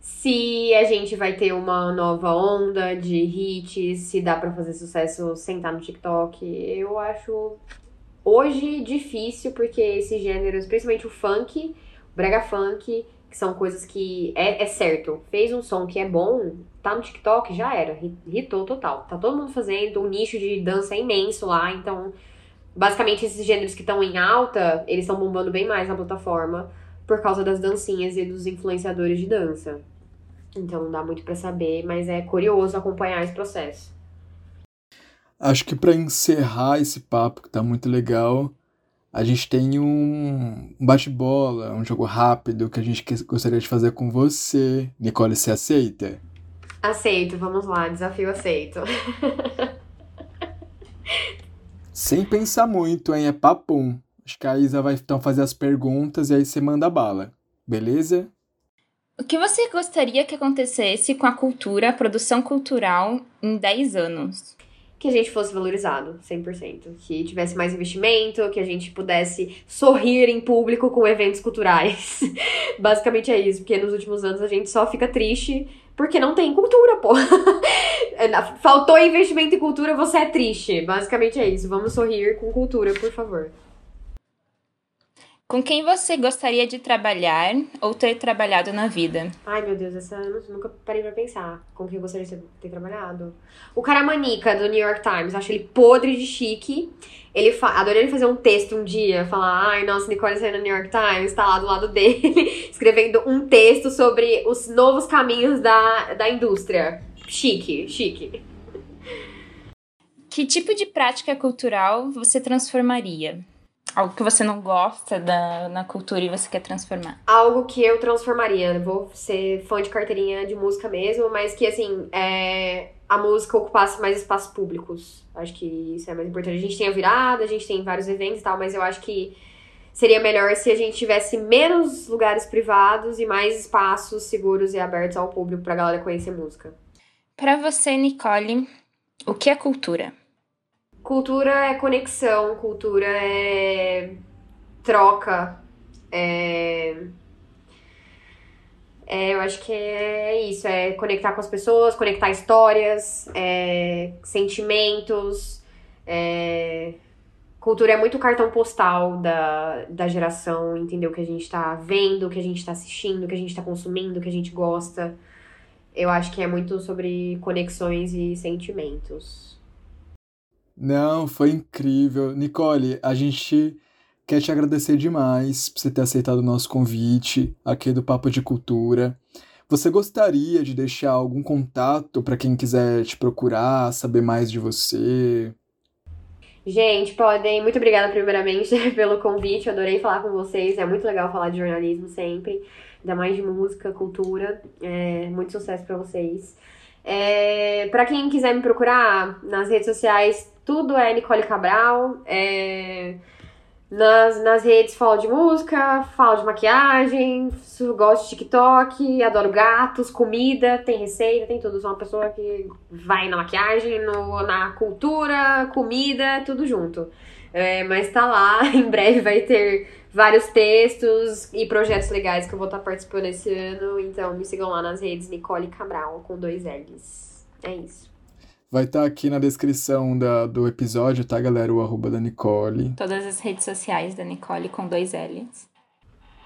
Se a gente vai ter uma nova onda de hits, se dá para fazer sucesso sem estar no TikTok, eu acho hoje difícil, porque esses gêneros, principalmente o funk, o brega funk, que são coisas que é, é, certo, fez um som que é bom, tá no TikTok, já era, hitou total. Tá todo mundo fazendo, o nicho de dança é imenso lá, então basicamente esses gêneros que estão em alta, eles estão bombando bem mais na plataforma por causa das dancinhas e dos influenciadores de dança. Então não dá muito para saber, mas é curioso acompanhar esse processo. Acho que para encerrar esse papo que tá muito legal, a gente tem um bate-bola, um jogo rápido que a gente gostaria de fazer com você. Nicole, você aceita? Aceito, vamos lá, desafio aceito. Sem pensar muito, hein? É papum. Acho que a Isa vai então fazer as perguntas e aí você manda bala. Beleza? O que você gostaria que acontecesse com a cultura, a produção cultural, em 10 anos? Que a gente fosse valorizado, 100%. Que tivesse mais investimento, que a gente pudesse sorrir em público com eventos culturais. Basicamente é isso, porque nos últimos anos a gente só fica triste porque não tem cultura, pô. Faltou investimento em cultura, você é triste. Basicamente é isso. Vamos sorrir com cultura, por favor. Com quem você gostaria de trabalhar ou ter trabalhado na vida? Ai, meu Deus, essa eu nunca parei pra pensar. Com quem eu gostaria de ter trabalhado. O Caramanica, do New York Times. Acho ele podre de chique. Ele fa... Adorei ele fazer um texto um dia, falar, ai, nossa, Nicole saiu no New York Times, tá lá do lado dele, escrevendo um texto sobre os novos caminhos da, da indústria. Chique, chique. Que tipo de prática cultural você transformaria? Algo que você não gosta da, na cultura e você quer transformar? Algo que eu transformaria. Vou ser fã de carteirinha de música mesmo, mas que, assim, é a música ocupasse mais espaços públicos. Acho que isso é mais importante. A gente tem a virada, a gente tem vários eventos e tal, mas eu acho que seria melhor se a gente tivesse menos lugares privados e mais espaços seguros e abertos ao público pra galera conhecer música. Para você, Nicole, o que é cultura? Cultura é conexão, cultura é troca, é é, eu acho que é isso, é conectar com as pessoas, conectar histórias, é, sentimentos. É, cultura é muito cartão postal da, da geração, entendeu? Que a gente tá vendo, que a gente tá assistindo, que a gente tá consumindo, que a gente gosta. Eu acho que é muito sobre conexões e sentimentos. Não, foi incrível. Nicole, a gente quer te agradecer demais por você ter aceitado o nosso convite aqui do Papo de Cultura. Você gostaria de deixar algum contato para quem quiser te procurar, saber mais de você? Gente, podem. Muito obrigada, primeiramente, pelo convite. Eu adorei falar com vocês. É muito legal falar de jornalismo sempre, ainda mais de música, cultura. É, muito sucesso para vocês. É, para quem quiser me procurar nas redes sociais, tudo é Nicole Cabral. É, nas, nas redes falo de música, falo de maquiagem, gosto de TikTok, adoro gatos, comida, tem receita, tem tudo. Sou uma pessoa que vai na maquiagem, no, na cultura, comida, tudo junto. É, mas tá lá, em breve vai ter vários textos e projetos legais que eu vou estar tá participando esse ano. Então me sigam lá nas redes Nicole Cabral com dois L's. É isso. Vai estar tá aqui na descrição da, do episódio, tá, galera? O arroba da Nicole. Todas as redes sociais da Nicole com dois L's.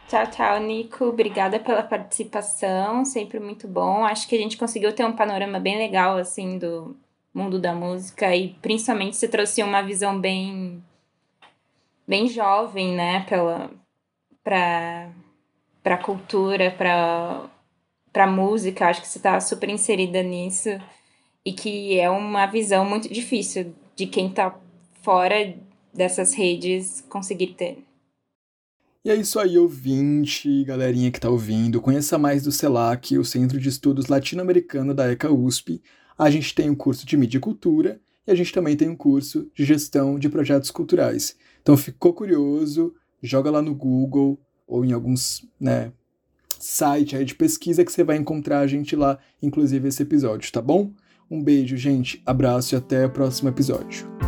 Tchau, tchau, Nico. Obrigada pela participação. Sempre muito bom. Acho que a gente conseguiu ter um panorama bem legal, assim, do mundo da música. E principalmente você trouxe uma visão bem. bem jovem, né? Pela. pra. pra cultura, pra. pra música. Acho que você tá super inserida nisso e que é uma visão muito difícil de quem está fora dessas redes conseguir ter. E é isso aí, ouvinte, galerinha que tá ouvindo. Conheça mais do CELAC, o Centro de Estudos Latino-Americano da ECA USP. A gente tem um curso de mídia e cultura e a gente também tem um curso de gestão de projetos culturais. Então ficou curioso, joga lá no Google ou em alguns, né, site aí de pesquisa que você vai encontrar a gente lá, inclusive esse episódio, tá bom? Um beijo, gente, abraço e até o próximo episódio.